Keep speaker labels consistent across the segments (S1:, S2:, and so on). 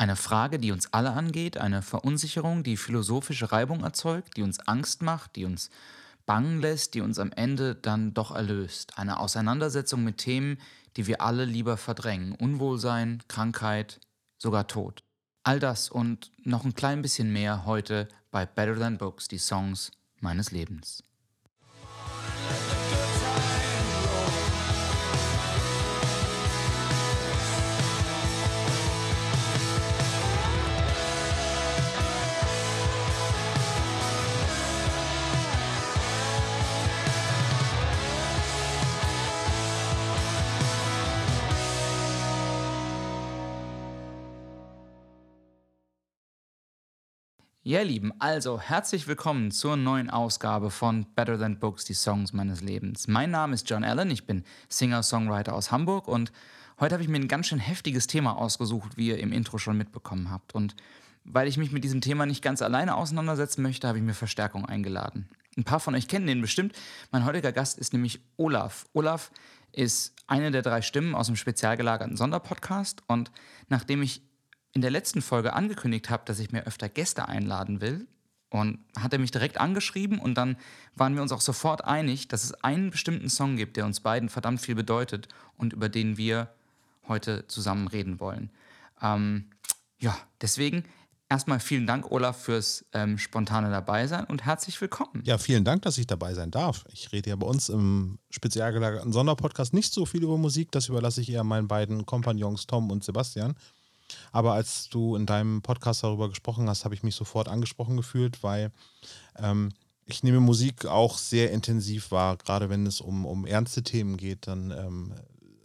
S1: Eine Frage, die uns alle angeht, eine Verunsicherung, die philosophische Reibung erzeugt, die uns Angst macht, die uns bangen lässt, die uns am Ende dann doch erlöst. Eine Auseinandersetzung mit Themen, die wir alle lieber verdrängen. Unwohlsein, Krankheit, sogar Tod. All das und noch ein klein bisschen mehr heute bei Better Than Books, die Songs meines Lebens. Ja, Lieben, also herzlich willkommen zur neuen Ausgabe von Better Than Books, die Songs meines Lebens. Mein Name ist John Allen, ich bin Singer-Songwriter aus Hamburg und heute habe ich mir ein ganz schön heftiges Thema ausgesucht, wie ihr im Intro schon mitbekommen habt. Und weil ich mich mit diesem Thema nicht ganz alleine auseinandersetzen möchte, habe ich mir Verstärkung eingeladen. Ein paar von euch kennen den bestimmt. Mein heutiger Gast ist nämlich Olaf. Olaf ist eine der drei Stimmen aus dem spezial gelagerten Sonderpodcast und nachdem ich in der letzten Folge angekündigt habe, dass ich mir öfter Gäste einladen will, und hat er mich direkt angeschrieben und dann waren wir uns auch sofort einig, dass es einen bestimmten Song gibt, der uns beiden verdammt viel bedeutet und über den wir heute zusammen reden wollen. Ähm, ja, deswegen erstmal vielen Dank, Olaf, fürs ähm, spontane Dabeisein und herzlich willkommen.
S2: Ja, vielen Dank, dass ich dabei sein darf. Ich rede ja bei uns im spezial gelagerten Sonderpodcast nicht so viel über Musik, das überlasse ich eher meinen beiden Kompagnons Tom und Sebastian. Aber als du in deinem Podcast darüber gesprochen hast, habe ich mich sofort angesprochen gefühlt, weil ähm, ich nehme Musik auch sehr intensiv wahr. Gerade wenn es um, um ernste Themen geht, dann ähm,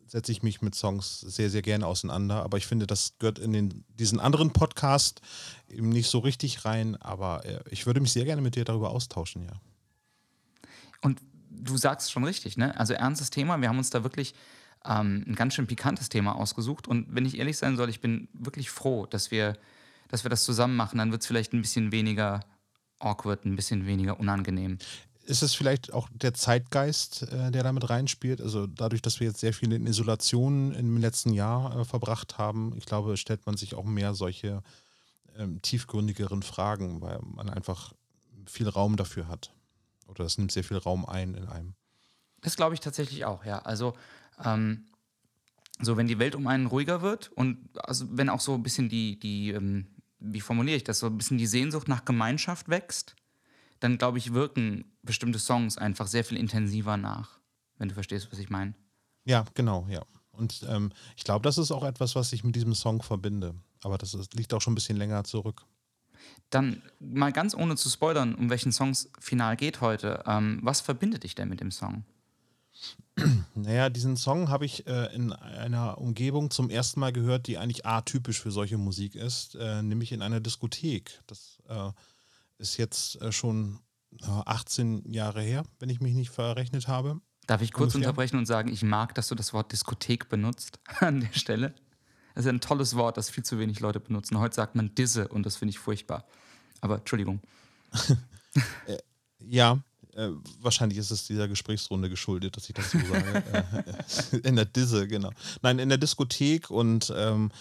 S2: setze ich mich mit Songs sehr, sehr gerne auseinander. Aber ich finde, das gehört in den, diesen anderen Podcast eben nicht so richtig rein. Aber äh, ich würde mich sehr gerne mit dir darüber austauschen, ja.
S1: Und du sagst schon richtig, ne? Also ernstes Thema. Wir haben uns da wirklich ähm, ein ganz schön pikantes Thema ausgesucht. Und wenn ich ehrlich sein soll, ich bin wirklich froh, dass wir, dass wir das zusammen machen. Dann wird es vielleicht ein bisschen weniger awkward, ein bisschen weniger unangenehm.
S2: Ist es vielleicht auch der Zeitgeist, äh, der damit reinspielt? Also dadurch, dass wir jetzt sehr viel in Isolation im letzten Jahr äh, verbracht haben, ich glaube, stellt man sich auch mehr solche ähm, tiefgründigeren Fragen, weil man einfach viel Raum dafür hat. Oder das nimmt sehr viel Raum ein in einem.
S1: Das glaube ich tatsächlich auch, ja. Also ähm, so, wenn die Welt um einen ruhiger wird und also wenn auch so ein bisschen die, die ähm, wie formuliere ich das, so ein bisschen die Sehnsucht nach Gemeinschaft wächst, dann glaube ich, wirken bestimmte Songs einfach sehr viel intensiver nach, wenn du verstehst, was ich meine.
S2: Ja, genau, ja. Und ähm, ich glaube, das ist auch etwas, was ich mit diesem Song verbinde. Aber das ist, liegt auch schon ein bisschen länger zurück.
S1: Dann mal ganz ohne zu spoilern, um welchen Songs final geht heute. Ähm, was verbindet dich denn mit dem Song?
S2: Naja, diesen Song habe ich äh, in einer Umgebung zum ersten Mal gehört, die eigentlich atypisch für solche Musik ist, äh, nämlich in einer Diskothek. Das äh, ist jetzt äh, schon 18 Jahre her, wenn ich mich nicht verrechnet habe.
S1: Darf ich kurz ungefähr. unterbrechen und sagen, ich mag, dass du das Wort Diskothek benutzt an der Stelle. Das ist ein tolles Wort, das viel zu wenig Leute benutzen. Heute sagt man Disse und das finde ich furchtbar. Aber Entschuldigung.
S2: Äh, ja, äh, wahrscheinlich ist es dieser Gesprächsrunde geschuldet, dass ich das so sage. Äh, in der Disse, genau. Nein, in der Diskothek und ähm,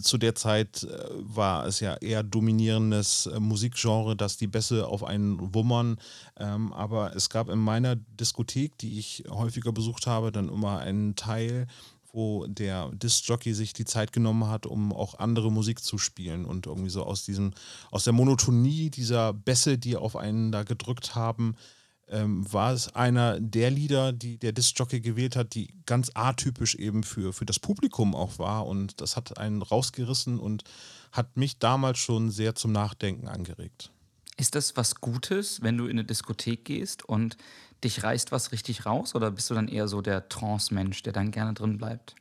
S2: zu der Zeit äh, war es ja eher dominierendes äh, Musikgenre, dass die Bässe auf einen wummern. Ähm, aber es gab in meiner Diskothek, die ich häufiger besucht habe, dann immer einen Teil, wo der Disc-Jockey sich die Zeit genommen hat, um auch andere Musik zu spielen und irgendwie so aus diesem, aus der Monotonie dieser Bässe, die auf einen da gedrückt haben, ähm, war es einer der Lieder, die der Disc-Jockey gewählt hat, die ganz atypisch eben für, für das Publikum auch war. Und das hat einen rausgerissen und hat mich damals schon sehr zum Nachdenken angeregt.
S1: Ist das was Gutes, wenn du in eine Diskothek gehst und dich reißt was richtig raus? Oder bist du dann eher so der Trance-Mensch, der dann gerne drin bleibt?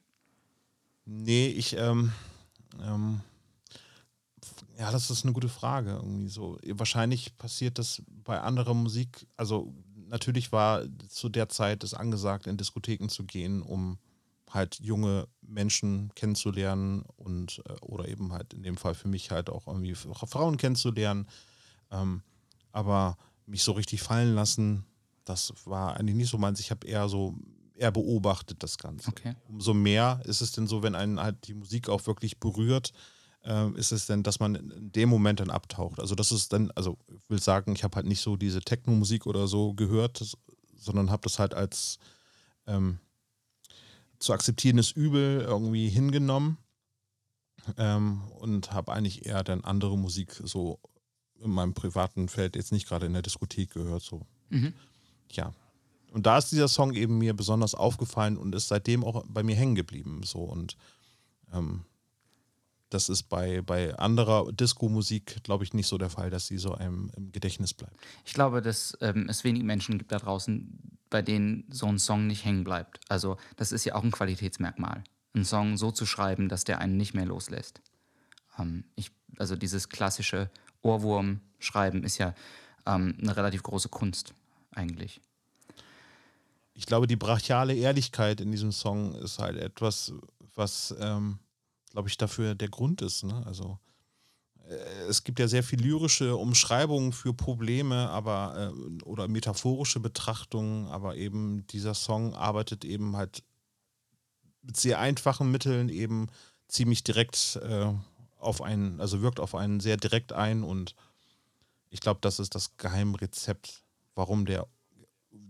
S2: Nee, ich, ähm, ähm, ja, das ist eine gute Frage. Irgendwie so. Wahrscheinlich passiert das bei anderer Musik. Also natürlich war zu der Zeit es angesagt, in Diskotheken zu gehen, um halt junge Menschen kennenzulernen und äh, oder eben halt in dem Fall für mich halt auch irgendwie Frauen kennenzulernen. Ähm, aber mich so richtig fallen lassen, das war eigentlich nicht so meins. Ich habe eher so eher beobachtet das Ganze.
S1: Okay.
S2: Umso mehr ist es denn so, wenn einen halt die Musik auch wirklich berührt, äh, ist es denn, dass man in dem Moment dann abtaucht. Also das ist dann, also ich will sagen, ich habe halt nicht so diese Techno-Musik oder so gehört, sondern habe das halt als ähm, zu akzeptierendes Übel irgendwie hingenommen ähm, und habe eigentlich eher dann andere Musik so in meinem privaten Feld jetzt nicht gerade in der Diskothek gehört. So. Mhm. Ja. Und da ist dieser Song eben mir besonders aufgefallen und ist seitdem auch bei mir hängen geblieben. So. Und ähm, das ist bei, bei anderer Disco-Musik, glaube ich, nicht so der Fall, dass sie so einem im Gedächtnis bleibt.
S1: Ich glaube, dass ähm, es wenig Menschen gibt da draußen, bei denen so ein Song nicht hängen bleibt. Also, das ist ja auch ein Qualitätsmerkmal. Einen Song so zu schreiben, dass der einen nicht mehr loslässt. Ähm, ich, also, dieses klassische Ohrwurm-Schreiben ist ja ähm, eine relativ große Kunst, eigentlich.
S2: Ich glaube, die brachiale Ehrlichkeit in diesem Song ist halt etwas, was ähm, glaube ich, dafür der Grund ist. Ne? Also äh, es gibt ja sehr viel lyrische Umschreibungen für Probleme, aber äh, oder metaphorische Betrachtungen, aber eben dieser Song arbeitet eben halt mit sehr einfachen Mitteln eben ziemlich direkt äh, auf einen, also wirkt auf einen sehr direkt ein und ich glaube, das ist das Geheimrezept, warum der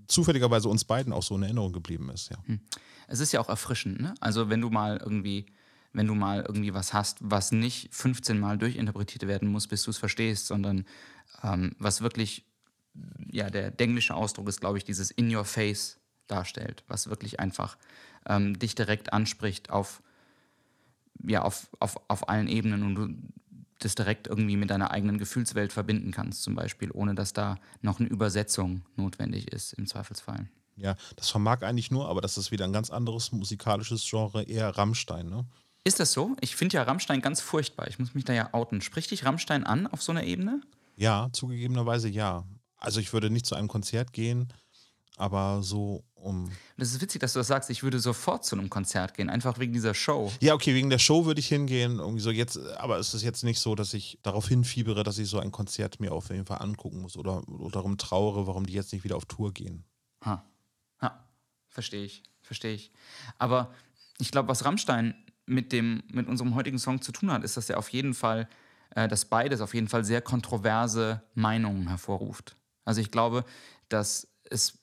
S2: zufälligerweise uns beiden auch so in Erinnerung geblieben ist. Ja. Hm.
S1: Es ist ja auch erfrischend, ne? Also wenn du mal irgendwie wenn du mal irgendwie was hast, was nicht 15 Mal durchinterpretiert werden muss, bis du es verstehst, sondern ähm, was wirklich, ja, der, englische Ausdruck ist, glaube ich, dieses In Your Face darstellt, was wirklich einfach ähm, dich direkt anspricht auf, ja, auf, auf, auf allen Ebenen und du das direkt irgendwie mit deiner eigenen Gefühlswelt verbinden kannst, zum Beispiel, ohne dass da noch eine Übersetzung notwendig ist, im Zweifelsfall.
S2: Ja, das vermag eigentlich nur, aber das ist wieder ein ganz anderes musikalisches Genre, eher Rammstein, ne?
S1: Ist das so? Ich finde ja Rammstein ganz furchtbar. Ich muss mich da ja outen. Spricht dich Rammstein an auf so einer Ebene?
S2: Ja, zugegebenerweise ja. Also ich würde nicht zu einem Konzert gehen, aber so um.
S1: Das ist witzig, dass du das sagst. Ich würde sofort zu einem Konzert gehen, einfach wegen dieser Show.
S2: Ja, okay, wegen der Show würde ich hingehen. Irgendwie so jetzt, aber es ist jetzt nicht so, dass ich darauf hinfiebere, dass ich so ein Konzert mir auf jeden Fall angucken muss oder, oder darum trauere, warum die jetzt nicht wieder auf Tour gehen.
S1: Ha. Ha. Verstehe ich. Verstehe ich. Aber ich glaube, was Rammstein mit, dem, mit unserem heutigen Song zu tun hat, ist, dass er auf jeden Fall, äh, dass beides auf jeden Fall sehr kontroverse Meinungen hervorruft. Also ich glaube, dass es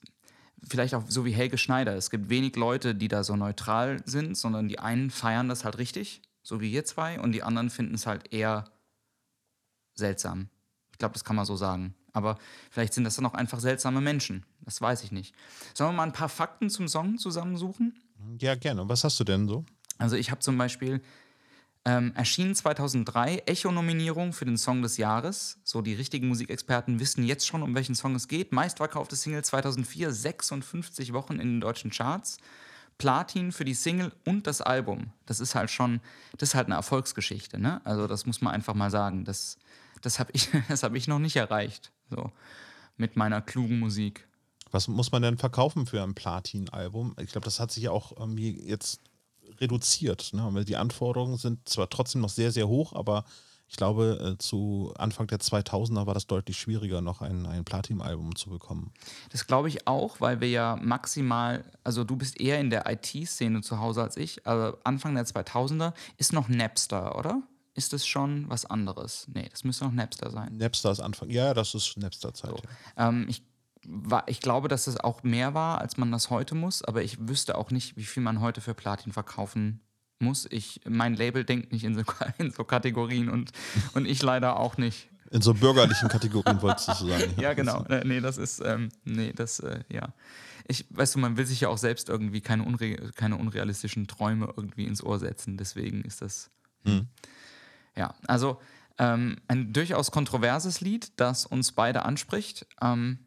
S1: vielleicht auch so wie Helge Schneider, es gibt wenig Leute, die da so neutral sind, sondern die einen feiern das halt richtig, so wie ihr zwei, und die anderen finden es halt eher seltsam. Ich glaube, das kann man so sagen. Aber vielleicht sind das dann auch einfach seltsame Menschen. Das weiß ich nicht. Sollen wir mal ein paar Fakten zum Song zusammensuchen?
S2: Ja, gerne. Was hast du denn so?
S1: Also ich habe zum Beispiel ähm, erschienen 2003 Echo-Nominierung für den Song des Jahres. So die richtigen Musikexperten wissen jetzt schon, um welchen Song es geht. Meistverkaufte Single 2004, 56 Wochen in den deutschen Charts. Platin für die Single und das Album. Das ist halt schon, das ist halt eine Erfolgsgeschichte. Ne? Also das muss man einfach mal sagen. Das, das habe ich, hab ich noch nicht erreicht. So mit meiner klugen Musik.
S2: Was muss man denn verkaufen für ein Platin-Album? Ich glaube, das hat sich ja auch irgendwie jetzt reduziert. Ne? Weil die Anforderungen sind zwar trotzdem noch sehr, sehr hoch, aber ich glaube, äh, zu Anfang der 2000er war das deutlich schwieriger, noch ein, ein Platin-Album zu bekommen.
S1: Das glaube ich auch, weil wir ja maximal, also du bist eher in der IT-Szene zu Hause als ich, aber Anfang der 2000er ist noch Napster, oder? Ist das schon was anderes? Nee, das müsste noch Napster sein.
S2: Napster ist Anfang, ja, das ist Napster-Zeit. So.
S1: Ja. Ähm, ich war, ich glaube, dass es auch mehr war, als man das heute muss, aber ich wüsste auch nicht, wie viel man heute für Platin verkaufen muss. Ich, mein Label denkt nicht in so, in so Kategorien und, und ich leider auch nicht.
S2: In so bürgerlichen Kategorien wolltest du sagen.
S1: ja, genau. Äh, nee, das ist, ähm, nee, das, äh, ja. Ich, weißt du, man will sich ja auch selbst irgendwie keine, unre keine unrealistischen Träume irgendwie ins Ohr setzen. Deswegen ist das. Hm. Ja, also ähm, ein durchaus kontroverses Lied, das uns beide anspricht. Ähm,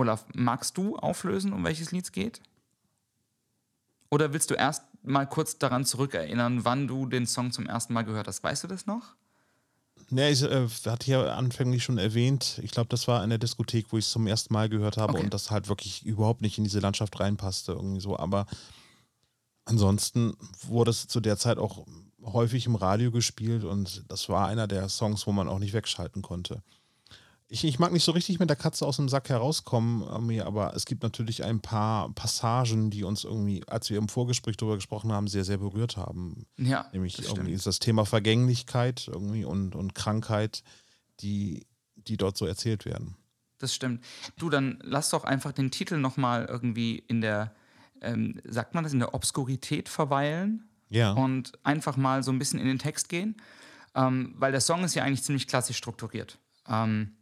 S1: Olaf, magst du auflösen, um welches Lied es geht? Oder willst du erst mal kurz daran zurückerinnern, wann du den Song zum ersten Mal gehört hast? Weißt du das noch?
S2: Ne, ich äh, hatte ja anfänglich schon erwähnt, ich glaube, das war in der Diskothek, wo ich es zum ersten Mal gehört habe okay. und das halt wirklich überhaupt nicht in diese Landschaft reinpasste, irgendwie so. Aber ansonsten wurde es zu der Zeit auch häufig im Radio gespielt und das war einer der Songs, wo man auch nicht wegschalten konnte ich, ich mag nicht so richtig mit der Katze aus dem Sack herauskommen, irgendwie, aber es gibt natürlich ein paar Passagen, die uns irgendwie, als wir im Vorgespräch darüber gesprochen haben, sehr, sehr berührt haben.
S1: Ja.
S2: Nämlich
S1: das
S2: irgendwie ist das Thema Vergänglichkeit irgendwie und, und Krankheit, die, die dort so erzählt werden.
S1: Das stimmt. Du, dann lass doch einfach den Titel nochmal irgendwie in der, ähm, sagt man das, in der Obskurität verweilen
S2: Ja.
S1: und einfach mal so ein bisschen in den Text gehen, ähm, weil der Song ist ja eigentlich ziemlich klassisch strukturiert. Ähm,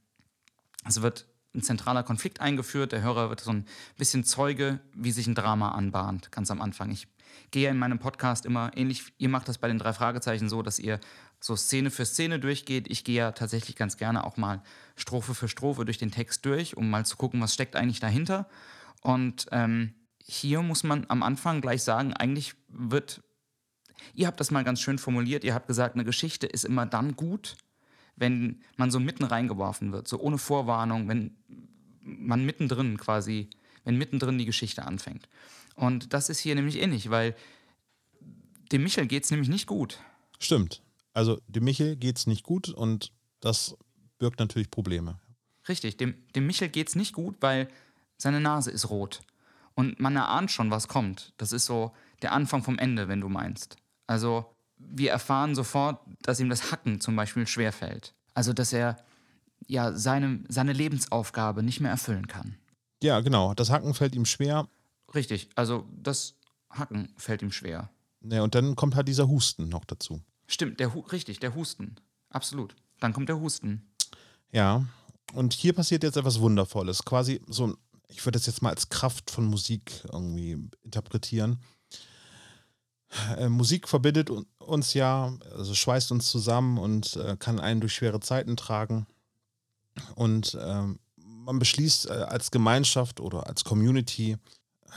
S1: es wird ein zentraler Konflikt eingeführt, der Hörer wird so ein bisschen Zeuge, wie sich ein Drama anbahnt, ganz am Anfang. Ich gehe in meinem Podcast immer ähnlich, ihr macht das bei den drei Fragezeichen so, dass ihr so Szene für Szene durchgeht. Ich gehe ja tatsächlich ganz gerne auch mal Strophe für Strophe durch den Text durch, um mal zu gucken, was steckt eigentlich dahinter. Und ähm, hier muss man am Anfang gleich sagen, eigentlich wird, ihr habt das mal ganz schön formuliert, ihr habt gesagt, eine Geschichte ist immer dann gut, wenn man so mitten reingeworfen wird, so ohne Vorwarnung, wenn man mittendrin quasi, wenn mittendrin die Geschichte anfängt. Und das ist hier nämlich ähnlich, weil dem Michel geht es nämlich nicht gut.
S2: Stimmt. Also dem Michel geht es nicht gut und das birgt natürlich Probleme.
S1: Richtig, dem, dem Michel geht es nicht gut, weil seine Nase ist rot. Und man erahnt schon, was kommt. Das ist so der Anfang vom Ende, wenn du meinst. Also wir erfahren sofort, dass ihm das Hacken zum Beispiel schwerfällt. Also dass er ja seine, seine Lebensaufgabe nicht mehr erfüllen kann.
S2: Ja, genau. Das Hacken fällt ihm schwer.
S1: Richtig, also das Hacken fällt ihm schwer.
S2: Ne, und dann kommt halt dieser Husten noch dazu.
S1: Stimmt, der Hu richtig, der Husten. Absolut. Dann kommt der Husten.
S2: Ja. Und hier passiert jetzt etwas Wundervolles. Quasi so, ich würde das jetzt mal als Kraft von Musik irgendwie interpretieren. Äh, Musik verbindet un- uns ja, also schweißt uns zusammen und äh, kann einen durch schwere Zeiten tragen. Und ähm, man beschließt äh, als Gemeinschaft oder als Community,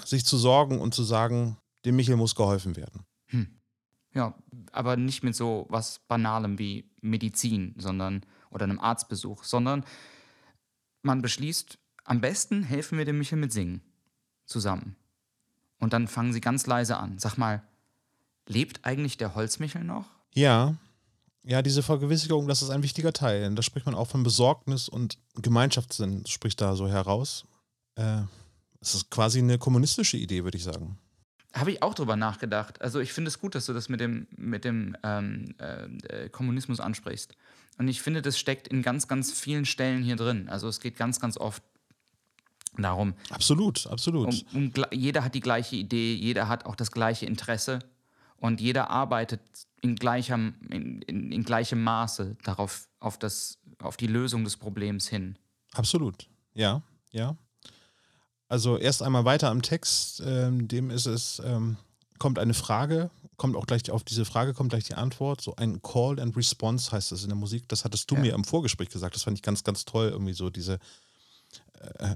S2: sich zu sorgen und zu sagen, dem Michel muss geholfen werden.
S1: Ja, aber nicht mit so was Banalem wie Medizin, sondern oder einem Arztbesuch, sondern man beschließt, am besten helfen wir dem Michel mit Singen zusammen. Und dann fangen sie ganz leise an. Sag mal, lebt eigentlich der Holzmichel noch?
S2: Ja, ja, diese Vergewissigerung, das ist ein wichtiger Teil. Da spricht man auch von Besorgnis und Gemeinschaftssinn, spricht da so heraus. Äh, es ist quasi eine kommunistische Idee, würde ich sagen.
S1: Habe ich auch drüber nachgedacht. Also ich finde es gut, dass du das mit dem, mit dem ähm, äh, Kommunismus ansprichst. Und ich finde, das steckt in ganz, ganz vielen Stellen hier drin. Also es geht ganz, ganz oft darum,
S2: Absolut, absolut.
S1: um, um, jeder hat die gleiche Idee, jeder hat auch das gleiche Interesse und jeder arbeitet in gleichem, in, in, in gleichem Maße darauf, auf, das, auf die Lösung des Problems hin.
S2: Absolut. Ja, ja. Also erst einmal weiter am Text, ähm, dem ist es, ähm, kommt eine Frage, kommt auch gleich auf diese Frage, kommt gleich die Antwort. So ein Call and Response heißt das in der Musik. Das hattest du
S1: Ja.
S2: mir im Vorgespräch gesagt. Das fand ich ganz, ganz toll. Irgendwie so diese, äh,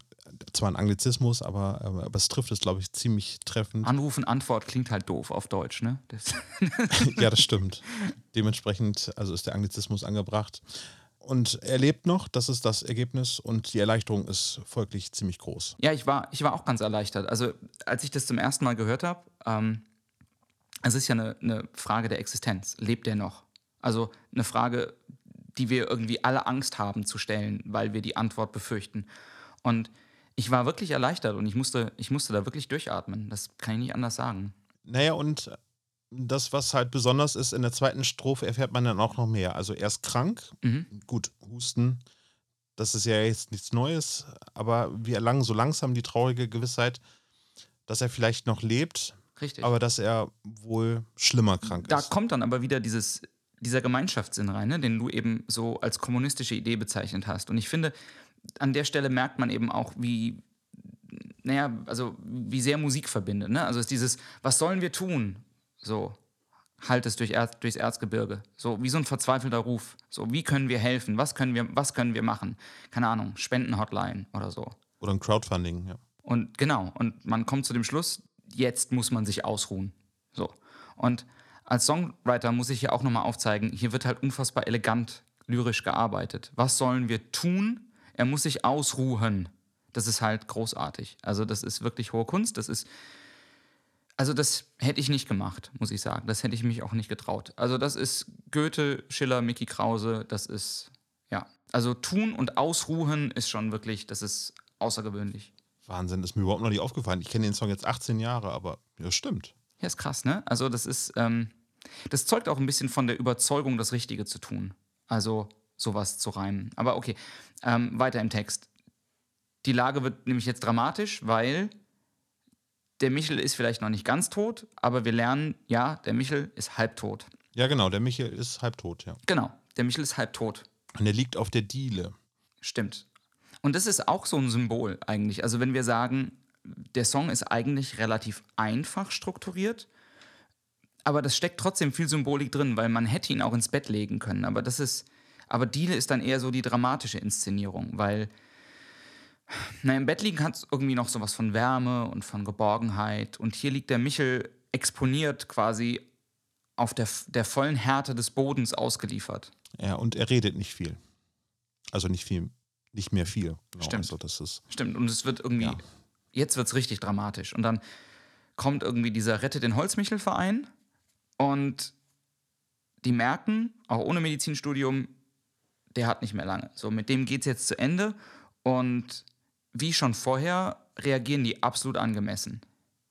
S2: zwar ein Anglizismus, aber, aber, aber es trifft es, glaube ich, ziemlich treffend.
S1: Anrufen, Antwort klingt halt doof auf Deutsch, ne? Das,
S2: ja, das stimmt. Dementsprechend, also ist der Anglizismus angebracht. Und er lebt noch, das ist das Ergebnis und die Erleichterung ist folglich ziemlich groß.
S1: ja, ich war, ich war auch ganz erleichtert. Also als ich das zum ersten Mal gehört habe, ähm, es ist ja eine, eine Frage der Existenz. Lebt er noch? Also eine Frage, die wir irgendwie alle Angst haben zu stellen, weil wir die Antwort befürchten. Und ich war wirklich erleichtert und ich musste, ich musste da wirklich durchatmen. Das kann ich nicht anders sagen.
S2: Naja, und das, was halt besonders ist, in der zweiten Strophe erfährt man dann auch noch mehr. Also er ist krank,
S1: Mhm.
S2: gut, Husten, das ist ja jetzt nichts Neues, aber wir erlangen so langsam die traurige Gewissheit, dass er vielleicht noch lebt,
S1: Richtig.
S2: aber dass er wohl schlimmer krank
S1: da
S2: ist.
S1: kommt dann aber wieder dieses, dieser Gemeinschaftssinn rein, ne, den du eben so als kommunistische Idee bezeichnet hast. Und ich finde, an der Stelle merkt man eben auch, wie, naja, also wie sehr Musik verbindet. Ne? Also ist dieses, was sollen wir tun? So, halt es durch Erz, durchs Erzgebirge. So, wie so ein verzweifelter Ruf. So, wie können wir helfen? Was können wir, was können wir machen? Keine Ahnung, Spendenhotline oder so.
S2: Oder ein Crowdfunding, ja.
S1: Und genau, und man kommt zu dem Schluss, jetzt muss man sich ausruhen. So. Und als Songwriter muss ich hier auch nochmal aufzeigen, hier wird halt unfassbar elegant lyrisch gearbeitet. Was sollen wir tun? Er muss sich ausruhen. Das ist halt großartig. Also, das ist wirklich hohe Kunst. Das ist. Also, das hätte ich nicht gemacht, muss ich sagen. Das hätte ich mich auch nicht getraut. Also, das ist Goethe, Schiller, Mickey Krause. Das ist. Ja, also tun und ausruhen ist schon wirklich, das ist außergewöhnlich.
S2: Wahnsinn, ist mir überhaupt noch nicht aufgefallen. Ich kenne den Song jetzt 18 Jahre, aber ja, stimmt.
S1: Ja, ist krass, ne? Also das ist, ähm, das zeugt auch ein bisschen von der Überzeugung, das Richtige zu tun. Also sowas zu reimen. Aber okay, ähm, weiter im Text. Die Lage wird nämlich jetzt dramatisch, weil der Michel ist vielleicht noch nicht ganz tot, aber wir lernen, ja, der Michel ist halbtot.
S2: Ja, genau, der Michel ist halbtot, ja.
S1: Genau, der Michel ist halbtot.
S2: Und er liegt auf der Diele.
S1: Stimmt. Und das ist auch so ein Symbol eigentlich. Also wenn wir sagen, der Song ist eigentlich relativ einfach strukturiert, aber das steckt trotzdem viel Symbolik drin, weil man hätte ihn auch ins Bett legen können. Aber das ist, aber Diele ist dann eher so die dramatische Inszenierung, weil na, im Bett liegen hat es irgendwie noch sowas von Wärme und von Geborgenheit. Und hier liegt der Michel exponiert quasi auf der, der vollen Härte des Bodens ausgeliefert.
S2: Ja, und er redet nicht viel. Also nicht viel, nicht mehr viel.
S1: Genau. Stimmt.
S2: Also das ist
S1: Stimmt. Und es wird irgendwie, ja. jetzt wird es richtig dramatisch. Und dann kommt irgendwie dieser Rette den Holzmichel-Verein und die merken, auch ohne Medizinstudium, der hat nicht mehr lange. So, mit dem geht es jetzt zu Ende. Und wie schon vorher reagieren die absolut angemessen.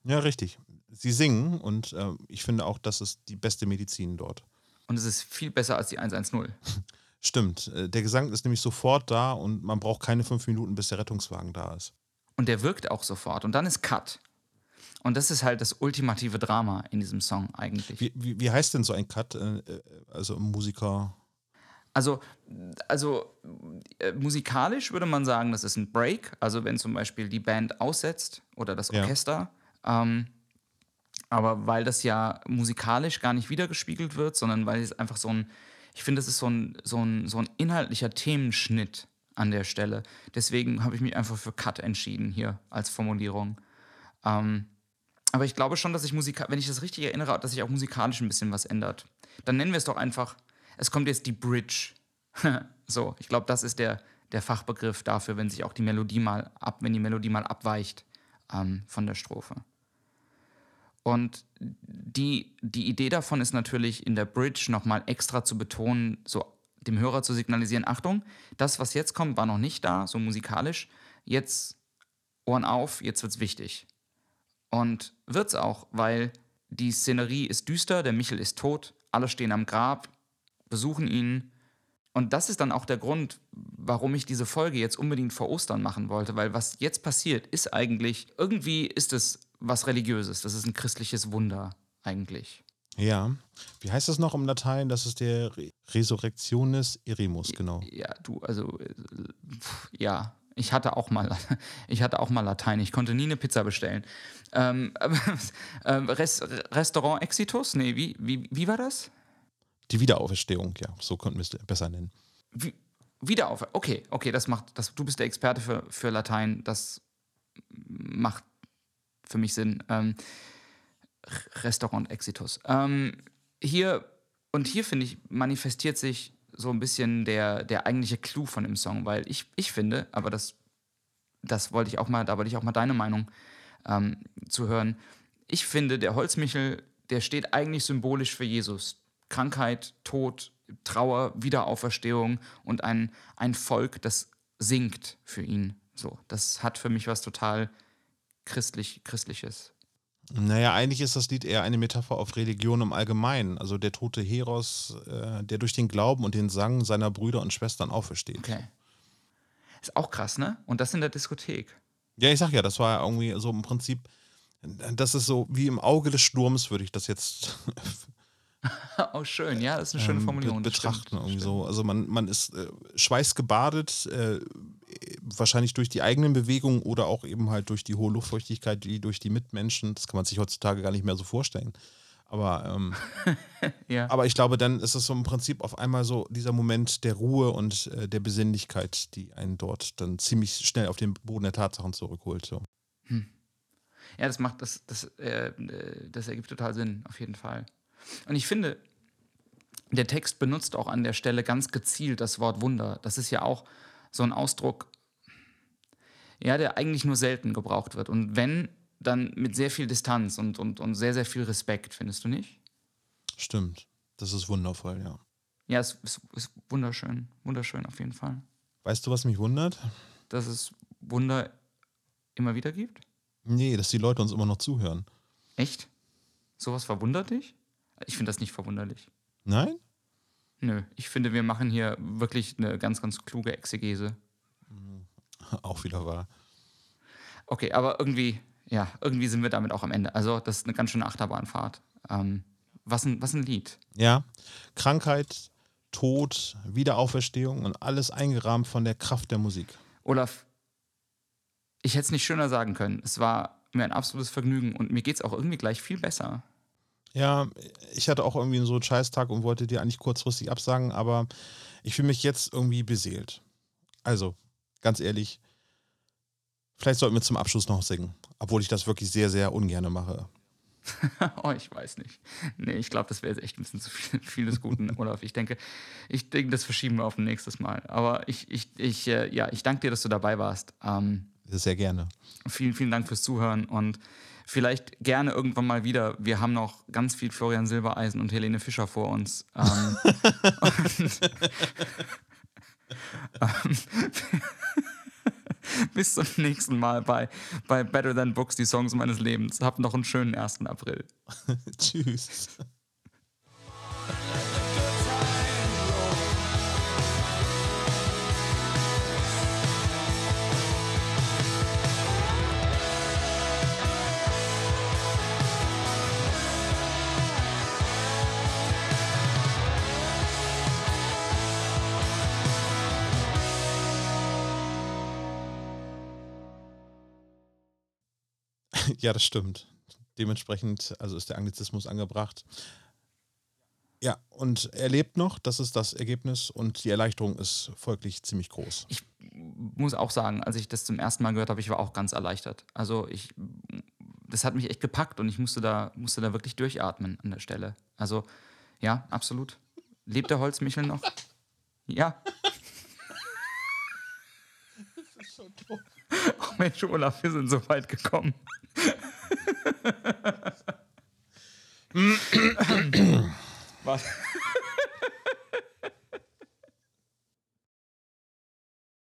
S2: Ja, richtig. Sie singen und äh, ich finde auch, das ist die beste Medizin dort.
S1: Und es ist viel besser als die 110.
S2: Stimmt. Äh, der Gesang ist nämlich sofort da und man braucht keine fünf Minuten, bis der Rettungswagen da ist.
S1: Und der wirkt auch sofort. Und dann ist Cut. Und das ist halt das ultimative Drama in diesem Song eigentlich.
S2: Wie, wie, wie heißt denn so ein Cut? Äh, äh, also Musiker.
S1: Also, also äh, musikalisch würde man sagen, das ist ein Break. Also wenn zum Beispiel die Band aussetzt oder das Orchester. Ja. Ähm, aber weil das ja musikalisch gar nicht wiedergespiegelt wird, sondern weil es einfach so ein, ich finde, das ist so ein, so, ein, so ein inhaltlicher Themenschnitt an der Stelle. Deswegen habe ich mich einfach für Cut entschieden hier als Formulierung. Ähm, aber ich glaube schon, dass ich musikalisch, wenn ich das richtig erinnere, dass sich auch musikalisch ein bisschen was ändert. Dann nennen wir es doch einfach, es kommt jetzt die Bridge. so, ich glaube, das ist der, der Fachbegriff dafür, wenn sich auch die Melodie mal ab, wenn die Melodie mal abweicht ähm, von der Strophe. Und die, die Idee davon ist natürlich in der Bridge nochmal extra zu betonen, so dem Hörer zu signalisieren, Achtung, das, was jetzt kommt, war noch nicht da, so musikalisch. Jetzt Ohren auf, jetzt wird's wichtig. Und wird's auch, weil die Szenerie ist düster, der Michel ist tot, alle stehen am Grab, besuchen ihn. Und das ist dann auch der Grund, warum ich diese Folge jetzt unbedingt vor Ostern machen wollte, weil was jetzt passiert, ist eigentlich, irgendwie ist es was Religiöses. Das ist ein christliches Wunder eigentlich.
S2: Ja. Wie heißt das noch im Latein? Das ist der Re Resurrectionis Erimus, genau.
S1: Ja, du, also, ja. Ich hatte auch mal, ich hatte auch mal Latein. Ich konnte nie eine Pizza bestellen. Ähm, äh, Res Restaurant Exitus? Nee, wie, wie, wie war das?
S2: Die Wiederauferstehung, ja, so könnten wir es besser nennen.
S1: Wie, Wiederauf, okay, okay, das macht, das, du bist der Experte für, für Latein, das macht für mich Sinn. Ähm, Restaurant Exitus. Ähm, hier, und hier finde ich, manifestiert sich so ein bisschen der, der eigentliche Clou von dem Song, weil ich, ich finde, aber das, das wollte ich auch mal, da wollte ich auch mal deine Meinung ähm, zu hören. Ich finde, der Holzmichel, der steht eigentlich symbolisch für Jesus. Krankheit, Tod, Trauer, Wiederauferstehung und ein, ein Volk, das singt für ihn. So, das hat für mich was total christlich, Christliches.
S2: Naja, eigentlich ist das Lied eher eine Metapher auf Religion im Allgemeinen. Also der tote Heros, äh, der durch den Glauben und den Sang seiner Brüder und Schwestern aufersteht.
S1: Okay. Ist auch krass, ne? Und das in der Diskothek.
S2: Ja, ich sag ja, das war irgendwie so im Prinzip, das ist so wie im Auge des Sturms, würde ich das jetzt
S1: oh, schön, ja, das ist eine schöne ähm, Formulierung.
S2: Be betrachten irgendwie so. Also man, man ist äh, schweißgebadet, äh, wahrscheinlich durch die eigenen Bewegungen oder auch eben halt durch die hohe Luftfeuchtigkeit, die durch die Mitmenschen. Das kann man sich heutzutage gar nicht mehr so vorstellen. Aber, ähm, ja. aber ich glaube, dann ist es so im Prinzip auf einmal so dieser Moment der Ruhe und äh, der Besinnlichkeit, die einen dort dann ziemlich schnell auf den Boden der Tatsachen zurückholt. So. Hm.
S1: Ja, das macht das, das, äh, das ergibt total Sinn, auf jeden Fall. Und ich finde, der Text benutzt auch an der Stelle ganz gezielt das Wort Wunder. Das ist ja auch so ein Ausdruck, ja, der eigentlich nur selten gebraucht wird. Und wenn, dann mit sehr viel Distanz und, und, und sehr, sehr viel Respekt, findest du nicht?
S2: Stimmt. Das ist wundervoll, ja.
S1: Ja, es ist, ist wunderschön. Wunderschön auf jeden Fall.
S2: Weißt du, was mich wundert?
S1: Dass es Wunder immer wieder gibt?
S2: Nee, dass die Leute uns immer noch zuhören.
S1: Echt? Sowas verwundert dich? Ich finde das nicht verwunderlich.
S2: Nein?
S1: Nö, ich finde, wir machen hier wirklich eine ganz, ganz kluge Exegese.
S2: Auch wieder wahr.
S1: Okay, aber irgendwie, ja, irgendwie sind wir damit auch am Ende. Also, das ist eine ganz schöne Achterbahnfahrt. Ähm, was, ein, was ein Lied.
S2: Ja, Krankheit, Tod, Wiederauferstehung und alles eingerahmt von der Kraft der Musik.
S1: Olaf, ich hätte es nicht schöner sagen können. Es war mir ein absolutes Vergnügen und mir geht es auch irgendwie gleich viel besser.
S2: Ja, ich hatte auch irgendwie so einen Scheißtag und wollte dir eigentlich kurzfristig absagen, aber ich fühle mich jetzt irgendwie beseelt. Also, ganz ehrlich, vielleicht sollten wir zum Abschluss noch singen, obwohl ich das wirklich sehr, sehr ungern mache.
S1: oh, ich weiß nicht. Nee, ich glaube, das wäre jetzt echt ein bisschen zu viel, viel des Guten, Olaf. Ich denke, ich denke, das verschieben wir auf ein nächstes Mal. Aber ich, ich, ich, äh, ja, ich danke dir, dass du dabei warst. Ähm,
S2: sehr gerne.
S1: Vielen, vielen Dank fürs Zuhören und vielleicht gerne irgendwann mal wieder. Wir haben noch ganz viel Florian Silbereisen und Helene Fischer vor uns. Ähm, ähm, bis zum nächsten Mal bei, bei Better Than Books, die Songs meines Lebens. Habt noch einen schönen 1. April.
S2: Tschüss. Ja, das stimmt. Dementsprechend, also ist der Anglizismus angebracht. Ja, und er lebt noch, das ist das Ergebnis und die Erleichterung ist folglich ziemlich groß.
S1: Ich muss auch sagen, als ich das zum ersten Mal gehört habe, ich war auch ganz erleichtert. Also ich, das hat mich echt gepackt und ich musste da, musste da wirklich durchatmen an der Stelle. Also ja, absolut. Lebt der Holzmichel noch? Ja. Das ist so doof. Oh Mensch, Olaf, wir sind so weit gekommen. Was?